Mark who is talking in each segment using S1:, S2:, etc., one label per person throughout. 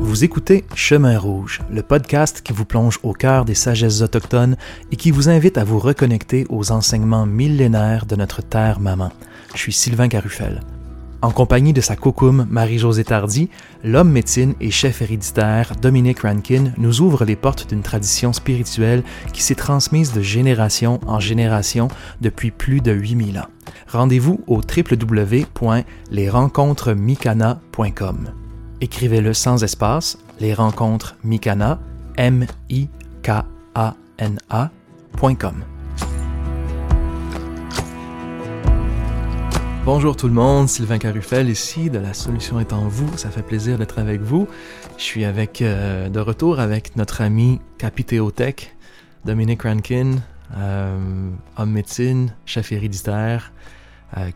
S1: Vous écoutez Chemin Rouge, le podcast qui vous plonge au cœur des sagesses autochtones et qui vous invite à vous reconnecter aux enseignements millénaires de notre terre maman. Je suis Sylvain Carufel. En compagnie de sa coucoume Marie-Josée Tardy, l'homme médecine et chef héréditaire Dominique Rankin nous ouvre les portes d'une tradition spirituelle qui s'est transmise de génération en génération depuis plus de 8000 ans. Rendez-vous au www.lesrencontresmikana.com. Écrivez-le sans espace, les rencontres Mikana, M-I-K-A-N-A.com. Bonjour tout le monde, Sylvain Carufel ici de La Solution est en vous. Ça fait plaisir d'être avec vous. Je suis avec, euh, de retour avec notre ami Capithéotech, Dominique Rankin, euh, homme médecine, chef héréditaire,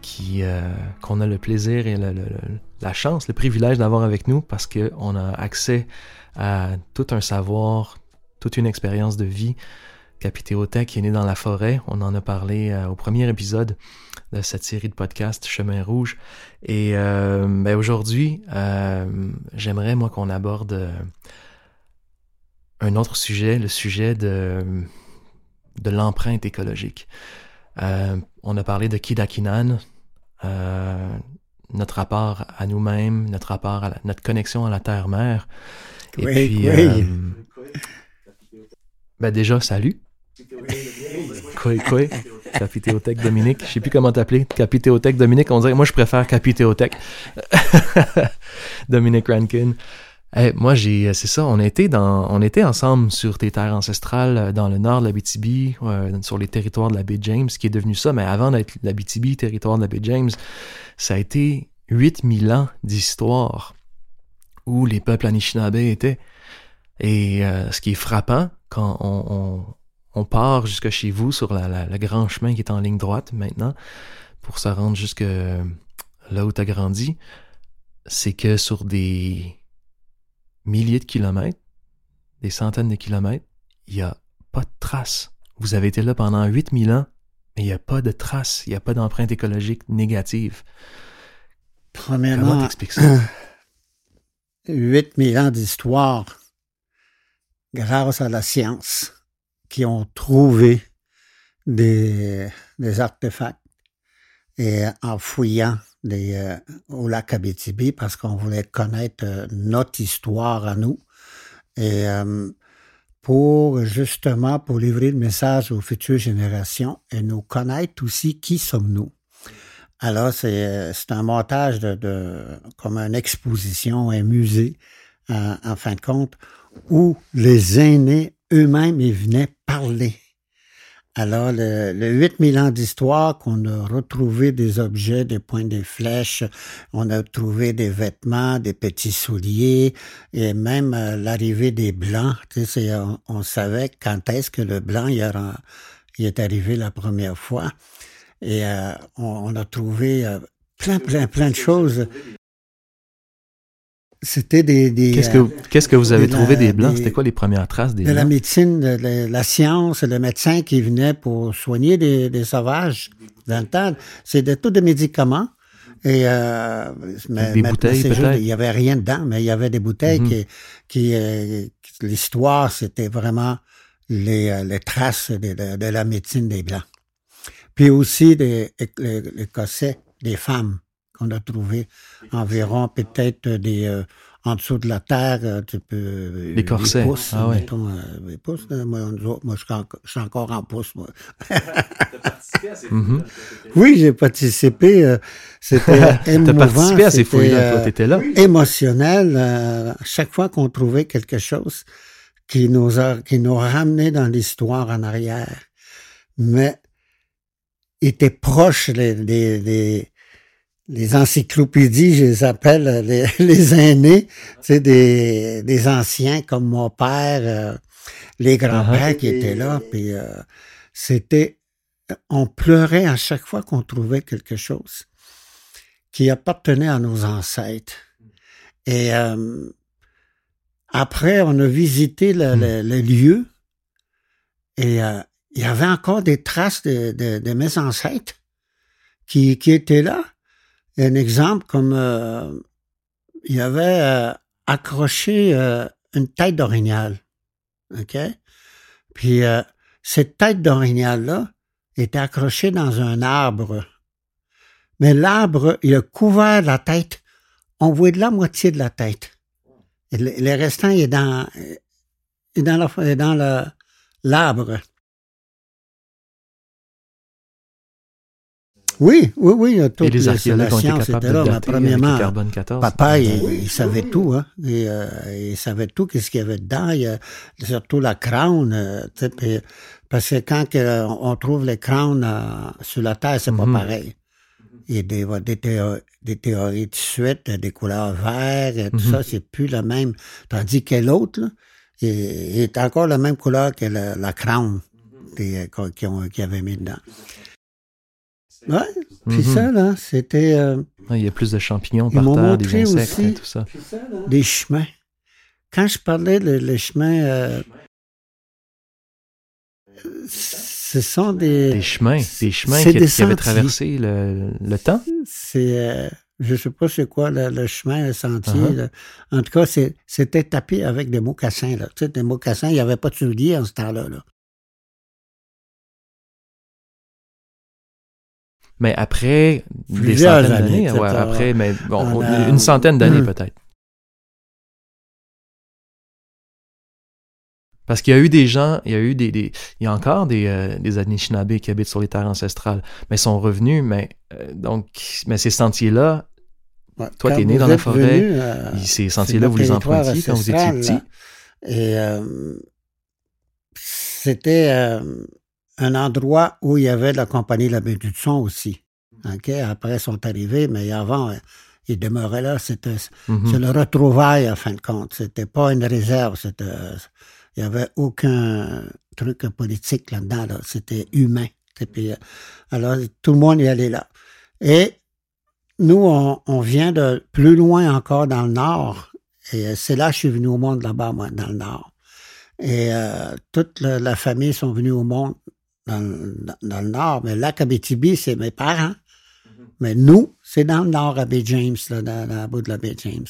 S1: qui qu'on a le plaisir et la chance, le privilège d'avoir avec nous parce qu'on a accès à tout un savoir, toute une expérience de vie. Capithéotech qui est né dans la forêt, on en a parlé au premier épisode de cette série de podcasts Chemin Rouge. Et euh, ben aujourd'hui, euh, j'aimerais moi qu'on aborde euh, un autre sujet, le sujet de, de l'empreinte écologique. On a parlé de Kidakinan, notre rapport à nous-mêmes, notre rapport à notre connexion à la terre-mère. Et puis, ben déjà, salut. Quoi, quoi? Capithéothèque Dominique. Je sais plus comment t'appeler. Capithéothèque Dominique. On dirait, moi, je préfère Capithéothèque. Dominique Rankin. Moi, j'ai, c'est ça, on était dans, on était ensemble sur tes terres ancestrales euh, dans le nord de la BTB, euh, sur les territoires de la baie James, qui est devenu ça. Mais avant d'être la BTB, territoire de la baie James, ça a été 8000 ans d'histoire où les peuples Anishinaabe étaient. Et euh, ce qui est frappant quand on, on part jusque chez vous sur le grand chemin qui est en ligne droite maintenant pour se rendre jusque là où tu as grandi, c'est que sur des milliers de kilomètres, des centaines de kilomètres, il n'y a pas de traces. Vous avez été là pendant 8000 ans, mais il n'y a pas de traces, il n'y a pas d'empreinte écologique négative.
S2: Premièrement, Comment t'expliques ça? 8000 ans d'histoire grâce à la science qui ont trouvé des, des artefacts et en fouillant euh, au lac Abitibi parce qu'on voulait connaître euh, notre histoire à nous et euh, pour justement pour livrer le message aux futures générations et nous connaître aussi qui sommes-nous. Alors c'est un montage de, de, comme une exposition, un musée en fin de compte où les aînés eux-mêmes, ils venaient parler. Alors, le, le 8000 ans d'histoire qu'on a retrouvé des objets, des points des flèches, on a trouvé des vêtements, des petits souliers, et même euh, l'arrivée des Blancs. Tu sais, on, savait quand est-ce que le Blanc il, il, est arrivé la première fois. Et euh, on, a trouvé euh, plein, plein, plein de choses. C'était des.
S1: qu'est-ce, que, qu'est-ce que vous avez trouvé des Blancs? C'était quoi les premières traces des
S2: De la médecine, de la, science, le médecin qui venait pour soigner des, des sauvages dans le temps. C'était tous des médicaments. Et euh,
S1: des bouteilles, peut-être?
S2: il y avait rien dedans, mais il y avait des bouteilles
S1: mm-hmm.
S2: qui, euh, qui l'histoire, c'était vraiment les, euh, les traces de, de, la médecine des Blancs. Puis aussi des, les, les cossets des femmes qu'on a trouvé environ peut-être des euh, en dessous de la terre, euh, tu peux.
S1: Des corsets.
S2: Pouces, ah ouais. mettons, euh, pouces, moi, moi je, suis encore en pouce, moi. participé à ces mm-hmm. Oui, j'ai participé. c'était émouvant. T'as participé à ces fouilles-là, toi, t'étais là? Émotionnel. chaque fois qu'on trouvait quelque chose qui nous a, qui nous ramenait dans l'histoire en arrière. Mais était proche des, des, les encyclopédies, je les appelle les, les aînés, c'est des, des anciens comme mon père, euh, les grands-pères qui étaient là, puis euh, c'était, on pleurait à chaque fois qu'on trouvait quelque chose qui appartenait à nos ancêtres. Et euh, après, on a visité le, hmm. le, le lieu et il y avait encore des traces de, de, de mes ancêtres qui, qui étaient là un exemple comme euh, il y avait euh, accroché euh, une tête d'orignal. OK? Puis euh, cette tête d'orignal-là était accrochée dans un arbre. Mais l'arbre, il a couvert la tête. On voit de la moitié de la tête. Le, restant est dans, est dans, la- est dans l'arbre. Oui, oui, oui.
S1: Et
S2: Toute
S1: les
S2: la-
S1: archéologues
S2: la
S1: ont été capables de
S2: là, mais
S1: dater avec le
S2: premièrement,
S1: carbone 14.
S2: Papa, il, il savait tout, hein. Et, euh, il savait tout, qu'est-ce qu'il y avait dedans. Il surtout la crown. euh, puis- parce que quand on trouve les crowns euh, sur la Terre, c'est
S1: Mhm.
S2: pas pareil. Il y a des, des, théo- des théories de suite, des couleurs vertes, et tout
S1: Mhm.
S2: ça, c'est plus le même. Tandis que l'autre, il, est encore la même couleur que la, la crown qu'ils avaient mis dedans. Ouais, puis
S1: Mhm.
S2: ça, là, c'était... euh,
S1: Ouais, Il y a plus de champignons par terre, des insectes
S2: aussi-
S1: et tout ça.
S2: des chemins. Quand je parlais de les chemins, euh, ce sont des,
S1: Des chemins, des chemins qui,
S2: des
S1: qui avaient traversé le, le temps.
S2: c'est, euh, je sais pas c'est quoi le, le chemin, le sentier.
S1: Uh-huh.
S2: En tout cas, c'était tapé avec des mocassins. Là. Tu sais, des mocassins, il n'y avait pas de souliers en ce temps-là. Là.
S1: Mais après des centaines
S2: années,
S1: d'années, ouais, après, mais bon,
S2: on a-
S1: une centaine d'années
S2: Hmm.
S1: peut-être. Parce qu'il y a eu des gens, il y a eu des, des- il y a encore des, euh, des Anishinaabe qui habitent sur les terres ancestrales, mais ils sont revenus, mais euh, donc, mais ces sentiers-là,
S2: Ouais.
S1: Toi, t'es né dans la forêt,
S2: venu, euh,
S1: ces sentiers-là, vous les empruntiez quand vous étiez petit.
S2: là. Et euh, c'était euh, un endroit où il y avait la compagnie de la baie du son aussi. OK? Après, ils sont arrivés, mais avant, euh, ils demeuraient là. C'était
S1: Mhm.
S2: c'est le retrouvaille, en fin de compte. C'était pas une réserve. C'était, il y avait aucun truc politique là-dedans. Là. C'était humain. Et puis, euh, alors, tout le monde y allait là. Et nous, on, on vient de plus loin encore dans le nord. Et euh, c'est là que je suis venu au monde là-bas, moi, dans le nord. Et euh, toute la, la famille sont venus au monde dans, le- dans, dans le nord. Mais là, Abitibi, c'est mes parents. Mais nous, c'est dans le nord, à Bay James, là, dans, dans la bout de la baie James.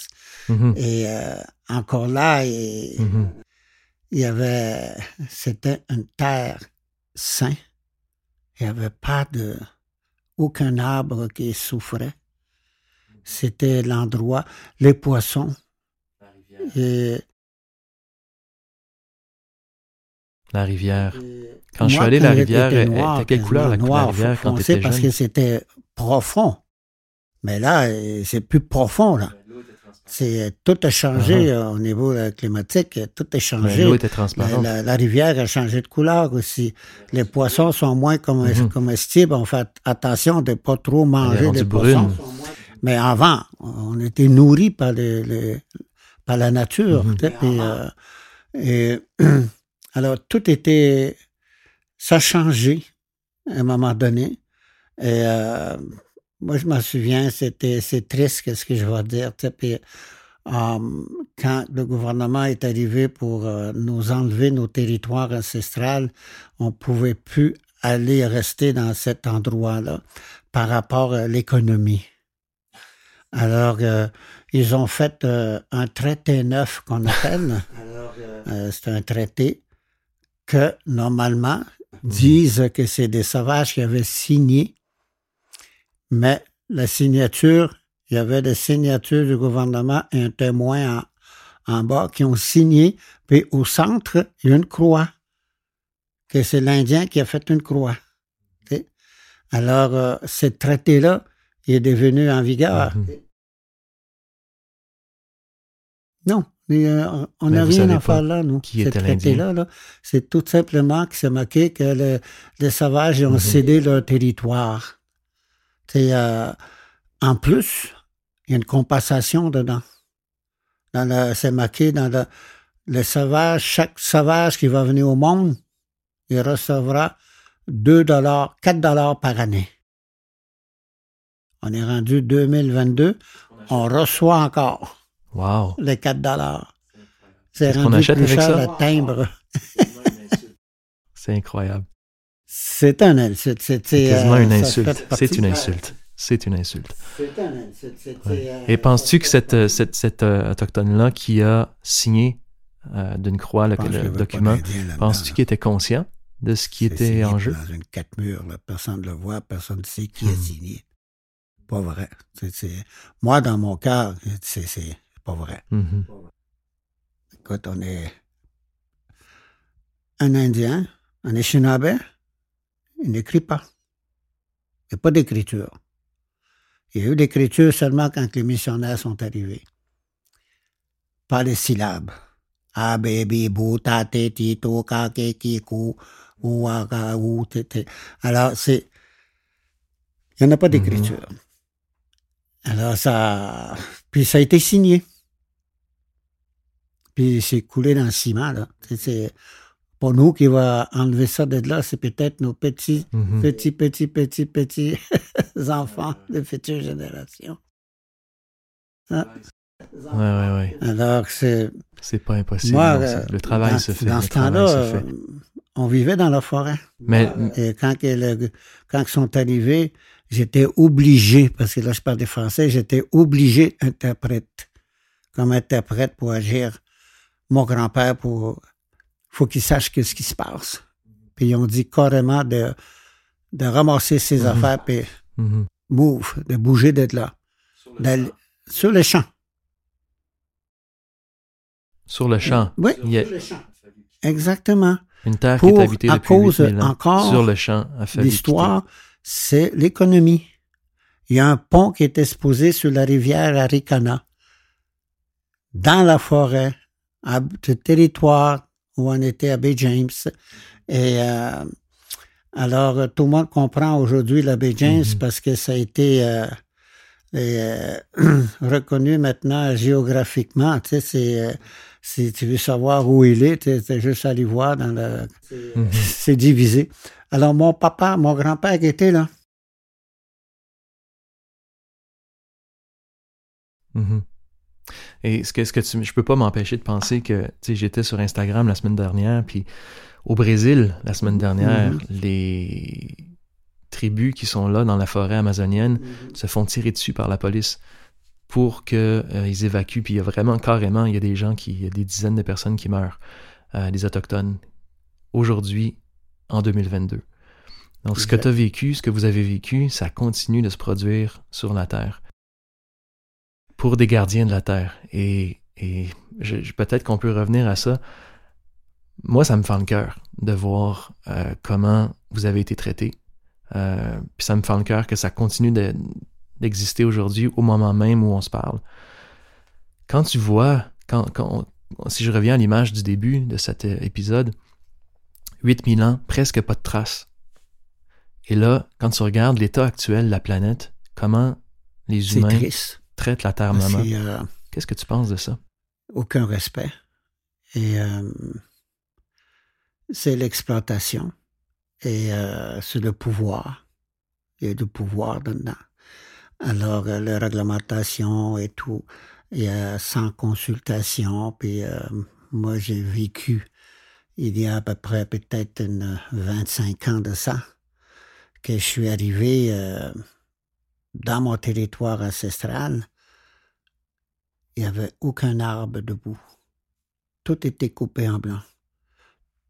S1: Mhm.
S2: Et euh, encore là,
S1: Mhm.
S2: il y avait, c'était une terre saine. Il n'y avait pas de, aucun arbre qui souffrait. C'était l'endroit, les poissons. Et,
S1: La rivière. Quand je suis allé, la
S2: elle
S1: rivière,
S2: était noire,
S1: quelle couleur, la- la rivière, quand t'étais
S2: parce
S1: jeune?
S2: que c'était profond. Mais là, euh, c'est plus profond, là. C'est, tout a changé euh, au niveau euh, climatique, tout a changé.
S1: L'eau était
S2: La,
S1: transparente.
S2: la- la rivière a changé de couleur aussi. Les poissons sont moins
S1: Mhm.
S2: comestibles. On fait attention de pas trop manger des poissons.
S1: brune.
S2: Mais avant, on était nourris par, les, les- par la nature. Euh, et, alors, tout était... Ça a changé à un moment donné. Et euh, moi, je m'en souviens, c'était c'est triste, qu'est-ce que je vais dire. tu sais, Puis, euh, quand le gouvernement est arrivé pour euh, nous enlever nos territoires ancestrales, on pouvait plus aller rester dans cet endroit-là par rapport à l'économie. Alors, euh, ils ont fait euh, un traité neuf qu'on appelle. Euh, c'est un traité que, normalement, disent que c'est des sauvages qui avaient signé, mais la signature, il y avait des signatures du gouvernement et un témoin en, en bas qui ont signé, puis au centre, il y a une croix, que c'est l'Indien qui a fait une croix. Alors, euh, ce traité-là, est devenu en vigueur.
S1: Mhm.
S2: Non, mais, euh, on n'a rien à faire là, nous.
S1: qui était
S2: traité-là, là, c'est tout simplement que c'est marqué que le- les sauvages ont cédé leur territoire. Euh, en plus, il y a une compensation dedans. C'est marqué dans le, le sauvage, chaque sauvage qui va venir au monde, il recevra 2 dollars, 4 dollars par année. On est rendu 2022, on reçoit encore
S1: Wow.
S2: les 4 dollars. C'est
S1: qu'on
S2: rendu
S1: achète
S2: plus
S1: avec
S2: cher
S1: ça?
S2: le timbre.
S1: C'est incroyable.
S2: C'est un insulte. C'est
S1: quasiment
S2: euh,
S1: une insulte. C'est une insulte. c'est une insulte.
S2: C'est un insulte.
S1: Ouais.
S2: euh,
S1: Et penses-tu que cette, euh, cette, cette euh, autochtone-là qui a signé d'une croix le, le document, penses-tu qu'il était conscient de ce qui était en jeu?
S2: Dans une quatre murs, là. personne ne le voit, personne ne sait qui a
S1: Hmm.
S2: signé. Pas vrai. Moi, dans mon cas, c'est c'est pas vrai.
S1: Mhm.
S2: Écoute, on est un Indien, un Anishinaabe, il n'écrit pas. Il n'y a pas d'écriture. Il y a eu l'écriture seulement quand les missionnaires sont arrivés. Pas les syllabes. A, B, B, bou, ta, te, ti, to, ka, ke, ki, ku, ou, a, ka, ou, te, te. Alors, c'est. Il n'y en a pas d'écriture. Alors, ça. Puis ça a été signé. Puis c'est coulé dans le ciment, là. C'est- pour nous qui va enlever ça de là, c'est peut-être nos petits,
S1: Mhm.
S2: petits, petits, petits, petits enfants de futures générations. Hein?
S1: Ouais, ouais, ouais.
S2: Alors, c'est.
S1: C'est pas impossible.
S2: Moi,
S1: non, le travail
S2: dans,
S1: se fait.
S2: Dans ce temps-là, on vivait dans la forêt.
S1: Mais
S2: Et quand, le- quand ils sont arrivés, j'étais obligé, parce que là, je parle des Français, j'étais obligé d'interprète, comme interprète pour agir. Mon grand-père, pour, faut qu'il sache que ce qui se passe. Puis ils ont dit carrément de, de ramasser ses
S1: Mhm.
S2: affaires, puis
S1: mhm.
S2: move, de bouger d'être là. Sur le champ.
S1: sur le champ,
S2: Oui,
S1: il y a
S2: exactement.
S1: une terre
S2: Pour-
S1: qui est habitée
S2: à
S1: depuis
S2: cause
S1: 8000 ans.
S2: encore
S1: sur le champ,
S2: L'histoire, c'est l'économie. Il y a un pont qui était exposé sur la rivière Aricana, dans la forêt, à ce territoire où on était à Bay James. Et euh, alors, tout le monde comprend aujourd'hui la Bay James
S1: Mhm.
S2: parce que ça a été euh, euh, reconnu maintenant géographiquement. Tu sais, c'est, si tu veux savoir où il est, tu sais, juste aller voir dans le.
S1: Mhm.
S2: c'est divisé. Alors, mon papa, mon grand-père était là.
S1: Mhm. Et ce que, ce que tu, je peux pas m'empêcher de penser que, tu sais, j'étais sur Instagram la semaine dernière, puis au Brésil, la semaine dernière,
S2: Mhm.
S1: les tribus qui sont là dans la forêt amazonienne se font tirer dessus par la police pour que euh, ils évacuent. Puis il y a vraiment, carrément, il y a des gens qui, il y a des dizaines de personnes qui meurent, euh, des autochtones, aujourd'hui, en 2022. Donc, ce que tu as vécu, ce que vous avez vécu, ça continue de se produire sur la Terre pour des gardiens de la Terre. Et, et peut-être qu'on peut revenir à ça. Moi, ça me fend le cœur de voir euh, comment vous avez été traités. Euh, puis ça me fend le cœur que ça continue de- d'exister aujourd'hui au moment même où on se parle. Quand tu vois, quand, quand on- si je reviens à l'image du début de cet euh, épisode, 8000 ans, presque pas de traces. Et là, quand tu regardes l'état actuel de la planète, comment les
S2: C'est
S1: humains
S2: triste.
S1: Traitent la Terre maman,
S2: euh,
S1: qu'est-ce que tu penses de ça?
S2: aucun respect. Et euh, c'est l'exploitation. Et euh, c'est le pouvoir. Il y a du pouvoir dedans. Alors, euh, la réglementation et tout, a sans consultation. Puis moi, j'ai vécu il y a à peu près peut-être une 25 ans de ça, que je suis arrivé dans mon territoire ancestral. Il n'y avait aucun arbre debout. Tout était coupé en blanc.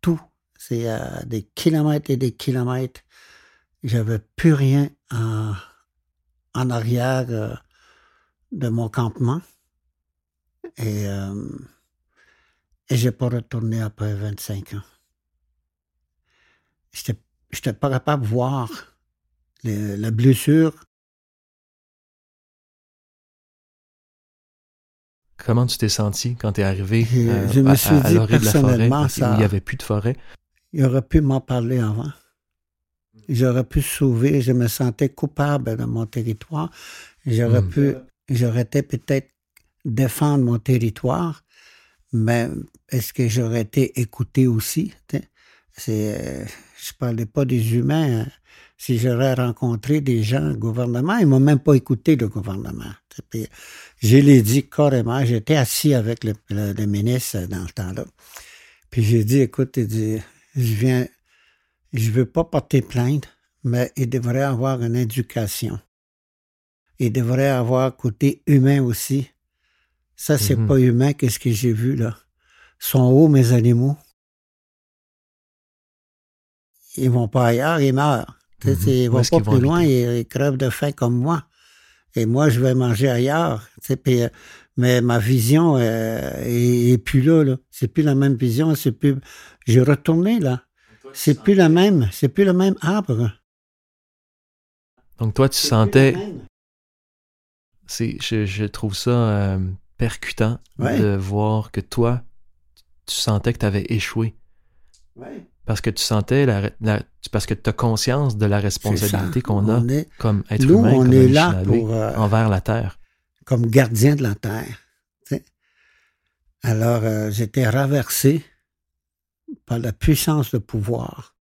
S2: Tout. C'est des kilomètres et des kilomètres. J'avais plus rien en, en arrière euh, de mon campement. Et, euh, et j'ai pas retourné après 25 ans. J'étais, j'étais pas capable de voir la blessure.
S1: Comment tu t'es senti quand tu es arrivé
S2: Je-
S1: euh,
S2: je me
S1: à,
S2: suis
S1: à- à
S2: dit
S1: l'orée de la forêt, où il n'y avait plus de forêt?
S2: Il aurait pu m'en parler avant. J'aurais pu sauver, je me sentais coupable de mon territoire. J'aurais
S1: Mm.
S2: pu, j'aurais été peut-être défendre mon territoire, mais est-ce que j'aurais été écouté aussi? C'est, euh, je parlais pas des humains. hein. Si j'aurais rencontré des gens, le gouvernement, ils m'ont même pas écouté, le gouvernement. Puis, je l'ai dit carrément. J'étais assis avec le, le- le ministre dans le temps-là. Puis j'ai dit, écoute, il dit, je viens, je veux pas porter plainte, mais il devrait avoir une éducation il devrait avoir côté humain aussi. Ça, c'est
S1: Mhm.
S2: pas humain, qu'est-ce que j'ai vu là? sont hauts, mes animaux? Ils vont pas ailleurs, ils meurent.
S1: Mhm.
S2: c'est- Ils vont pas
S1: vont
S2: plus loin,
S1: habiter?
S2: ils, ils crevent de faim comme moi. Et moi, je vais manger ailleurs. puis, euh, mais ma vision euh, est, est plus là. là. C'est plus la même vision. C'est plus. J'ai retourné là. C'est plus la même. C'est plus le même arbre.
S1: Donc toi, tu sentais, c'est, je, je trouve ça euh, percutant
S2: Ouais.
S1: de voir que toi, tu sentais que tu avais échoué.
S2: Ouais.
S1: Parce que tu sentais la, la- parce que tu as conscience de la responsabilité qu'on a
S2: est-
S1: comme être
S2: nous,
S1: humain,
S2: on
S1: comme
S2: est là pour, euh,
S1: envers la terre.
S2: comme gardien de la terre. Alors, euh, j'étais raversé par la puissance de pouvoir.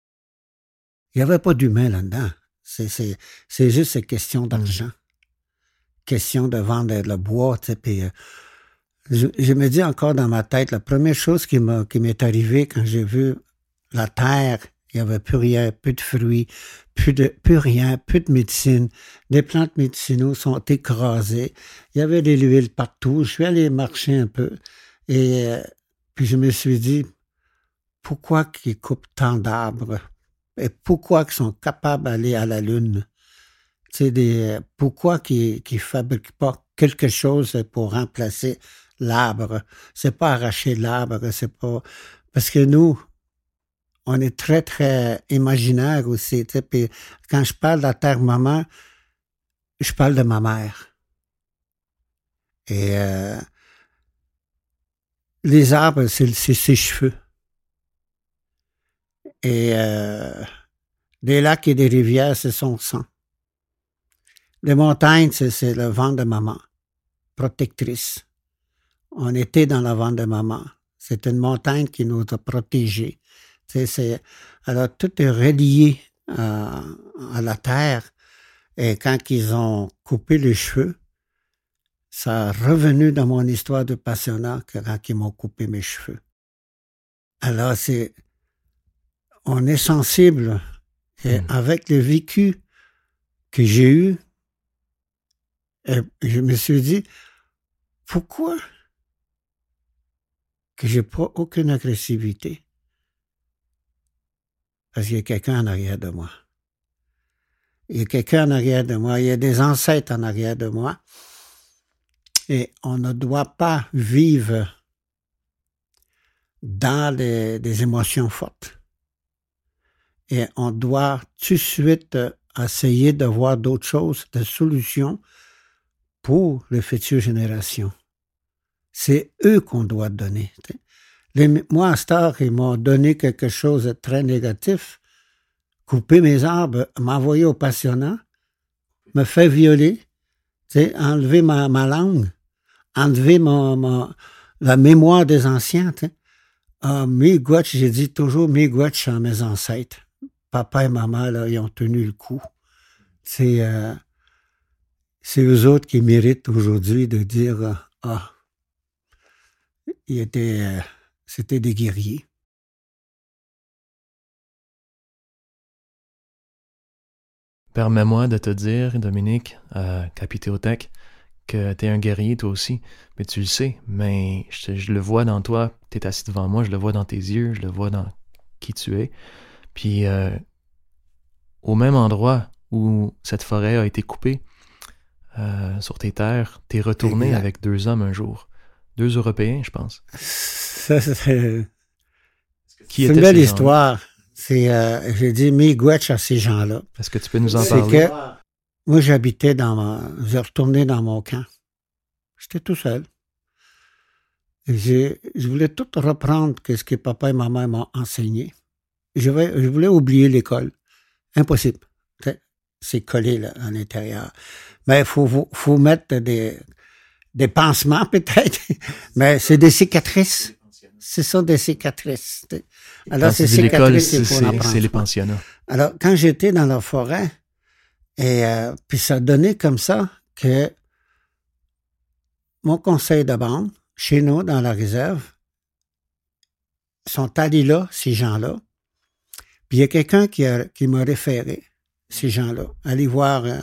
S2: Il n'y avait pas d'humain là-dedans. C'est, c'est, c'est juste une question d'argent. Question de vendre le bois. Tu sais, puis, euh, je, je me dis encore dans ma tête, la première chose qui m'est arrivée quand j'ai vu la terre, il n'y avait plus rien, plus de fruits, plus de plus rien, plus de médecine. Les plantes médicinaux sont écrasées. Il y avait de l'huile partout. Je suis allé marcher un peu. Et euh, puis je me suis dit, pourquoi qu'ils coupent tant d'arbres? Et pourquoi qu'ils sont capables d'aller à la Lune? Des, pourquoi qu'ils ne fabriquent pas quelque chose pour remplacer l'arbre? C'est pas arracher l'arbre, c'est pas... Parce que nous, on est très, très imaginaire aussi. Tu puis quand je parle de la terre-maman, je parle de ma mère. Et euh, les arbres, c'est ses cheveux. Et euh, des lacs et des rivières, c'est son sang. Les montagnes, c'est le vent de maman, protectrice. On était dans la vent de maman. C'est une montagne qui nous a protégés. C'est- alors, tout est relié à, à la terre. Et quand ils ont coupé les cheveux, ça a revenu dans mon histoire de passionnat que quand ils m'ont coupé mes cheveux. Alors, c'est, on est sensible. Et
S1: Mhm.
S2: avec le vécu que j'ai eu, euh, je me suis dit, pourquoi que j'ai pas aucune agressivité? Parce qu'il y a quelqu'un en arrière de moi. Il y a quelqu'un en arrière de moi. Il y a des ancêtres en arrière de moi. Et on ne doit pas vivre dans des, émotions fortes. Et on doit tout de suite essayer de voir d'autres choses, des solutions pour les futures générations. C'est eux qu'on doit donner. Les- moi, à ils m'ont donné quelque chose de très négatif. Couper mes arbres, m'envoyer au passionnat, me faire violer, enlever ma, ma langue, enlever mon, mon- la mémoire des anciens. sais. Ah, j'ai dit toujours Miigwech à mes ancêtres. Papa et maman, ils ont tenu le coup. C'est euh, c'est eux autres qui méritent aujourd'hui de dire euh, Ah, ils étaient, c'était des guerriers.
S1: Permets-moi de te dire, Dominique, euh, Capithéotech, que t'es un guerrier toi aussi. Mais tu le sais, mais je, le vois dans toi, t'es assis devant moi, je le vois dans tes yeux, je le vois dans qui tu es. Puis euh, au même endroit où cette forêt a été coupée, euh, sur tes terres, t'es retourné
S2: Exact.
S1: avec deux hommes un jour. Deux Européens, je pense.
S2: Ça, c'est c'est une belle histoire. C'est, euh, j'ai dit Miigwech à ces gens-là.
S1: Est-ce que tu peux nous en
S2: C'est
S1: parler?
S2: que moi, j'habitais dans ma. J'ai retourné dans mon camp. J'étais tout seul. Et je voulais tout reprendre que ce que papa et maman m'ont enseigné. Je, vais- je voulais oublier l'école. Impossible. C'est- C'est collé là, à l'intérieur. Mais il faut, faut, faut mettre des, des pansements peut-être. Mais c'est des cicatrices. Ce sont des cicatrices. Alors, ces cicatrices,
S1: c'est les pensionnats.
S2: Alors, quand j'étais dans la forêt, et euh, puis ça donnait comme ça que mon conseil de bande, chez nous, dans la réserve, sont allés là, ces gens-là. Puis il y a quelqu'un qui, a- qui m'a référé, ces gens-là. Allez voir euh,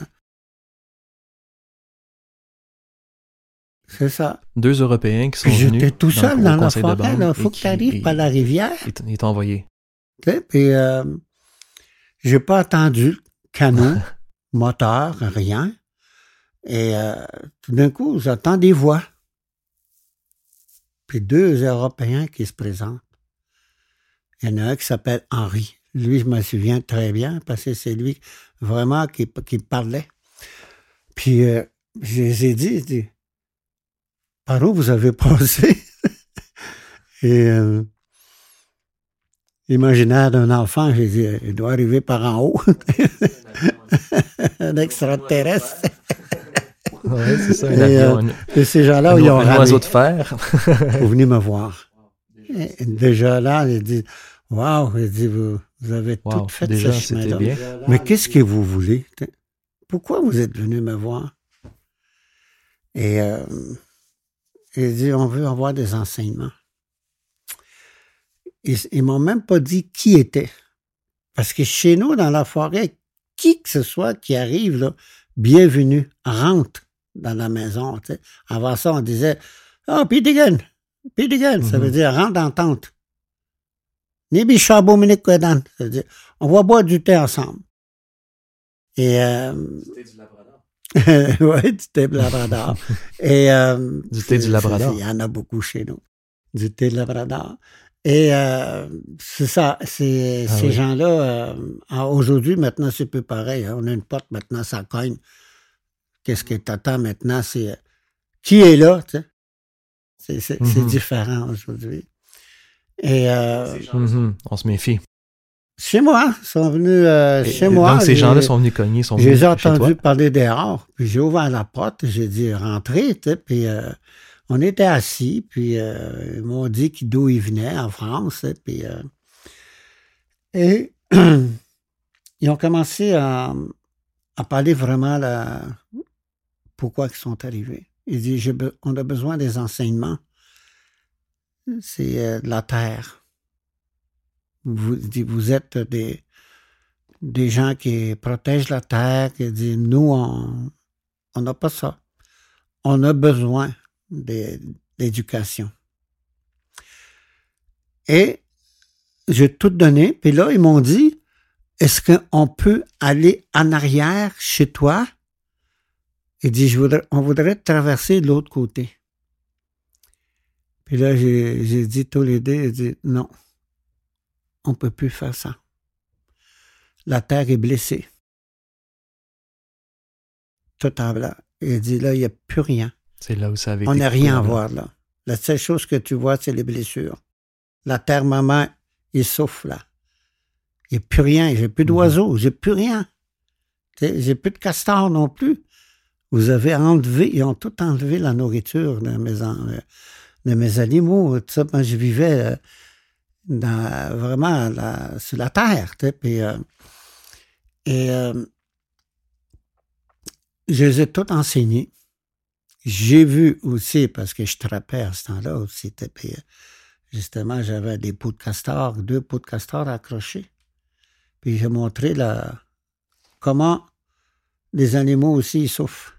S2: C'est ça.
S1: Deux Européens qui sont
S2: Puis
S1: venus.
S2: j'étais tout
S1: dans le
S2: seul dans la forêt. Il faut que tu arrives par la rivière.
S1: Il t- il t'a envoyé.
S2: Puis euh, j'ai pas attendu canot, moteur, rien. Et euh, tout d'un coup, j'entends des voix. Puis deux Européens qui se présentent. Il y en a un qui s'appelle Henri. Lui, je me souviens très bien parce que c'est lui vraiment qui, qui parlait. Puis euh, je les ai dit, par où vous avez passé? Et euh, imaginaire d'un enfant, j'ai dit, il doit arriver par en haut. un extraterrestre.
S1: Ouais, c'est ça, un
S2: Et,
S1: avion,
S2: euh,
S1: un-
S2: Et ces gens-là, ils ont
S1: un
S2: ramé
S1: oiseau de fer.
S2: pour venir me voir. Et déjà là, il dit, waouh, il dit, vous, vous avez
S1: Wow,
S2: tout fait
S1: déjà,
S2: ce chemin-là. Mais qu'est-ce que vous voulez? Pourquoi vous êtes venu me voir? Et euh, il dit, on veut avoir des enseignements. Ils, ils m'ont même pas dit qui était. Parce que chez nous, dans la forêt, qui que ce soit qui arrive, là, bienvenue, rentre dans la maison. Avant ça, on disait, oh, Pidigan, Pidigan, ça
S1: Mhm.
S2: veut dire rentre en tente. Nibi ça veut dire, on va boire du thé ensemble. Et, euh, ouais, du thé Labrador. Et, euh,
S1: Du thé du Labrador.
S2: Il y en a beaucoup chez nous. Du thé de Labrador. Et euh, c'est ça, c'est,
S1: Ah
S2: ces
S1: oui.
S2: gens-là, euh, aujourd'hui, maintenant, c'est plus pareil. hein. On a une porte, maintenant, ça cogne. Qu'est-ce que t'attends maintenant? C'est euh, qui est là? tu sais? C'est, c'est, c'est
S1: Mhm.
S2: différent aujourd'hui. Et euh,
S1: Mhm, On se méfie.
S2: Chez moi, ils sont venus euh, chez moi.
S1: Donc, ces
S2: j'ai-
S1: gens-là sont venus cogner, sont
S2: je
S1: venus
S2: les ai
S1: chez toi?
S2: entendus parler dehors, puis j'ai ouvert la porte, j'ai dit rentrez, tu sais, puis euh, on était assis, puis euh, ils m'ont dit d'où ils venaient en France, puis et ils ont commencé à, à parler vraiment pourquoi ils sont arrivés. Ils disent j'ai on a besoin des enseignements. C'est euh, la terre. Vous, vous êtes des des gens qui protègent la terre, qui disent nous, on n'a pas ça. On a besoin d'éducation. Et j'ai tout donné, puis là, ils m'ont dit Est-ce qu'on peut aller en arrière chez toi? Il dit je voudrais, On voudrait traverser de l'autre côté. Puis là, j'ai j'ai dit tous les deux, j'ai dit non, on ne peut plus faire ça la terre est blessée. Tout en blanc. Il dit là, il n'y a plus rien.
S1: C'est là où ça avait
S2: On n'a rien à
S1: là.
S2: voir là. La seule chose que tu vois, c'est les blessures. La terre, maman, il souffle là. Il n'y a plus rien. J'ai plus d'oiseaux. J'ai plus rien. J'ai plus de castors non plus. Vous avez enlevé, ils ont tout enlevé la nourriture de mes, de mes animaux. Tout ça, moi, je vivais euh, dans, vraiment la- sur la terre. Puis, euh, et euh, je les ai tout enseignés. J'ai vu aussi, parce que je trappais à ce temps-là aussi, puis, euh, justement, j'avais des pots de castor, deux pots de castor accrochés. Puis j'ai montré la, comment les animaux aussi souffrent.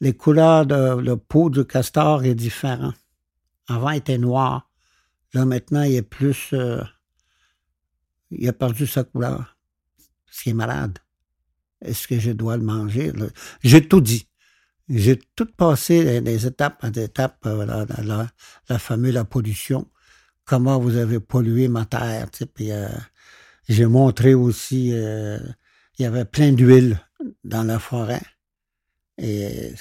S2: Les couleurs de le pot du castor est différent. Avant, il était noir. Là, maintenant, il est plus... euh, il a perdu sa couleur. Parce qu'il est malade. Est-ce que je dois le manger? J'ai tout dit. J'ai tout passé les étapes par étapes, euh, la, la, la, fameuse pollution. Comment vous avez pollué ma terre. Puis euh, j'ai montré aussi, euh, il y avait plein d'huile dans la forêt. Et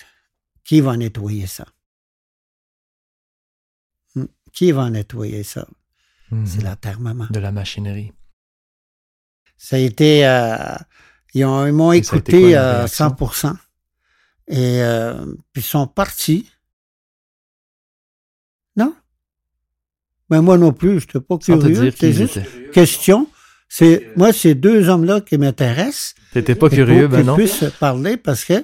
S2: qui va nettoyer ça? Qui va nettoyer ça?
S1: Mhm.
S2: C'est la terre maman.
S1: De la machinerie.
S2: Ça a été. euh, ils ont- ils m'ont
S1: quoi,
S2: écouté à
S1: réaction?
S2: 100% Et euh, puis ils sont partis. Non? Mais moi non plus, je n'étais pas
S1: Sans
S2: curieux. C'est juste
S1: étaient.
S2: question. C'est, moi, c'est deux hommes-là qui m'intéressent.
S1: T'étais pas curieux, ben non.
S2: puissent parler parce que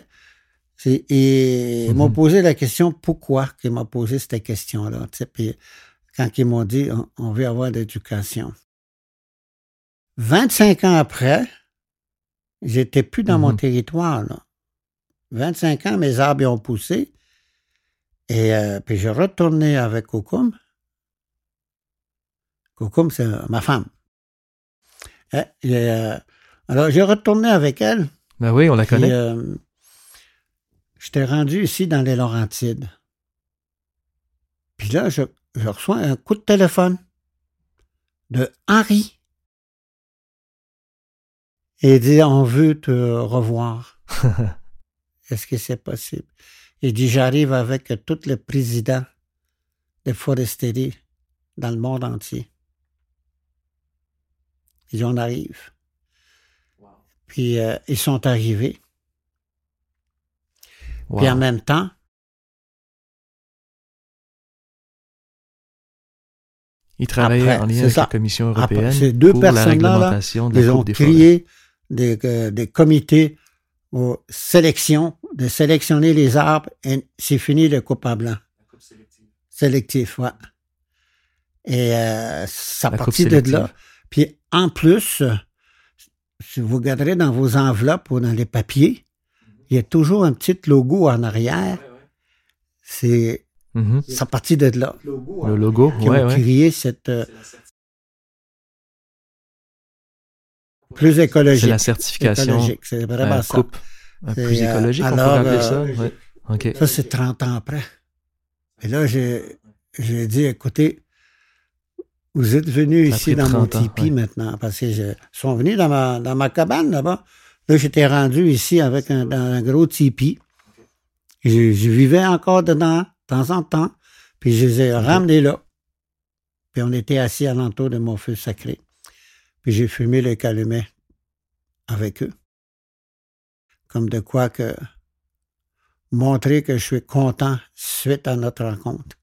S2: et ils m'ont
S1: Mhm.
S2: posé la question pourquoi qu'ils m'ont posé cette question-là. Puis quand ils m'ont dit on, on veut avoir de l'éducation. 25 ans après, j'étais plus dans mon
S1: Mhm.
S2: territoire. Là. 25 ans, mes arbres ont poussé. Et euh, puis je retournais avec Koukoum. Koukoum, c'est ma femme. Euh, et, euh, alors, j'ai retourné avec elle.
S1: Ben oui, on la
S2: Puis,
S1: connaît.
S2: euh, j'étais rendu ici dans les Laurentides. Puis là, je, je reçois un coup de téléphone de Henri. Et il dit, on veut te revoir. Est-ce que c'est possible? Il dit, j'arrive avec tous les présidents des foresteries dans le monde entier. Il dit, on arrive. Puis euh, ils sont arrivés.
S1: Wow.
S2: Puis en même temps,
S1: Il travaillait
S2: après,
S1: en lien avec
S2: ça.
S1: la Commission
S2: Après,
S1: européenne
S2: ces deux
S1: pour la
S2: personnes-là, là,
S1: réglementation de la
S2: ils ont
S1: coupe des
S2: créé des, euh, des comités aux sélections, de sélectionner les arbres et c'est fini le coupe à blanc. Sélectif, ouais. Et euh, ça
S1: coupe
S2: partit de
S1: sélective.
S2: là. Puis en plus, si vous regarderez dans vos enveloppes ou dans les papiers, il y a toujours un petit logo en arrière. C'est
S1: Mhm.
S2: ça partit de là.
S1: Le logo,
S2: Qui
S1: ouais,
S2: ont
S1: ouais.
S2: créé cette euh, plus
S1: C'est
S2: écologique.
S1: la certification
S2: écologique. C'est vraiment
S1: euh,
S2: ça.
S1: coupe
S2: C'est,
S1: plus
S2: euh,
S1: écologique, on
S2: alors,
S1: peut appeler
S2: euh,
S1: ça. Ouais.
S2: Ça, c'est 30 ans après. Et là, j'ai, j'ai dit, écoutez, vous êtes venus
S1: Ça
S2: ici dans mon
S1: 30 ans,
S2: tipi
S1: ouais.
S2: maintenant, parce que je- ils sont venus dans ma, dans ma cabane là-bas. Là, j'étais rendu ici avec un, gros tipi. Je, je vivais encore dedans, de temps en temps, puis je les ai ramenés là. Puis on était assis alentour de mon feu sacré. Puis j'ai fumé le calumet avec eux. Comme de quoi que montrer que je suis content suite à notre rencontre.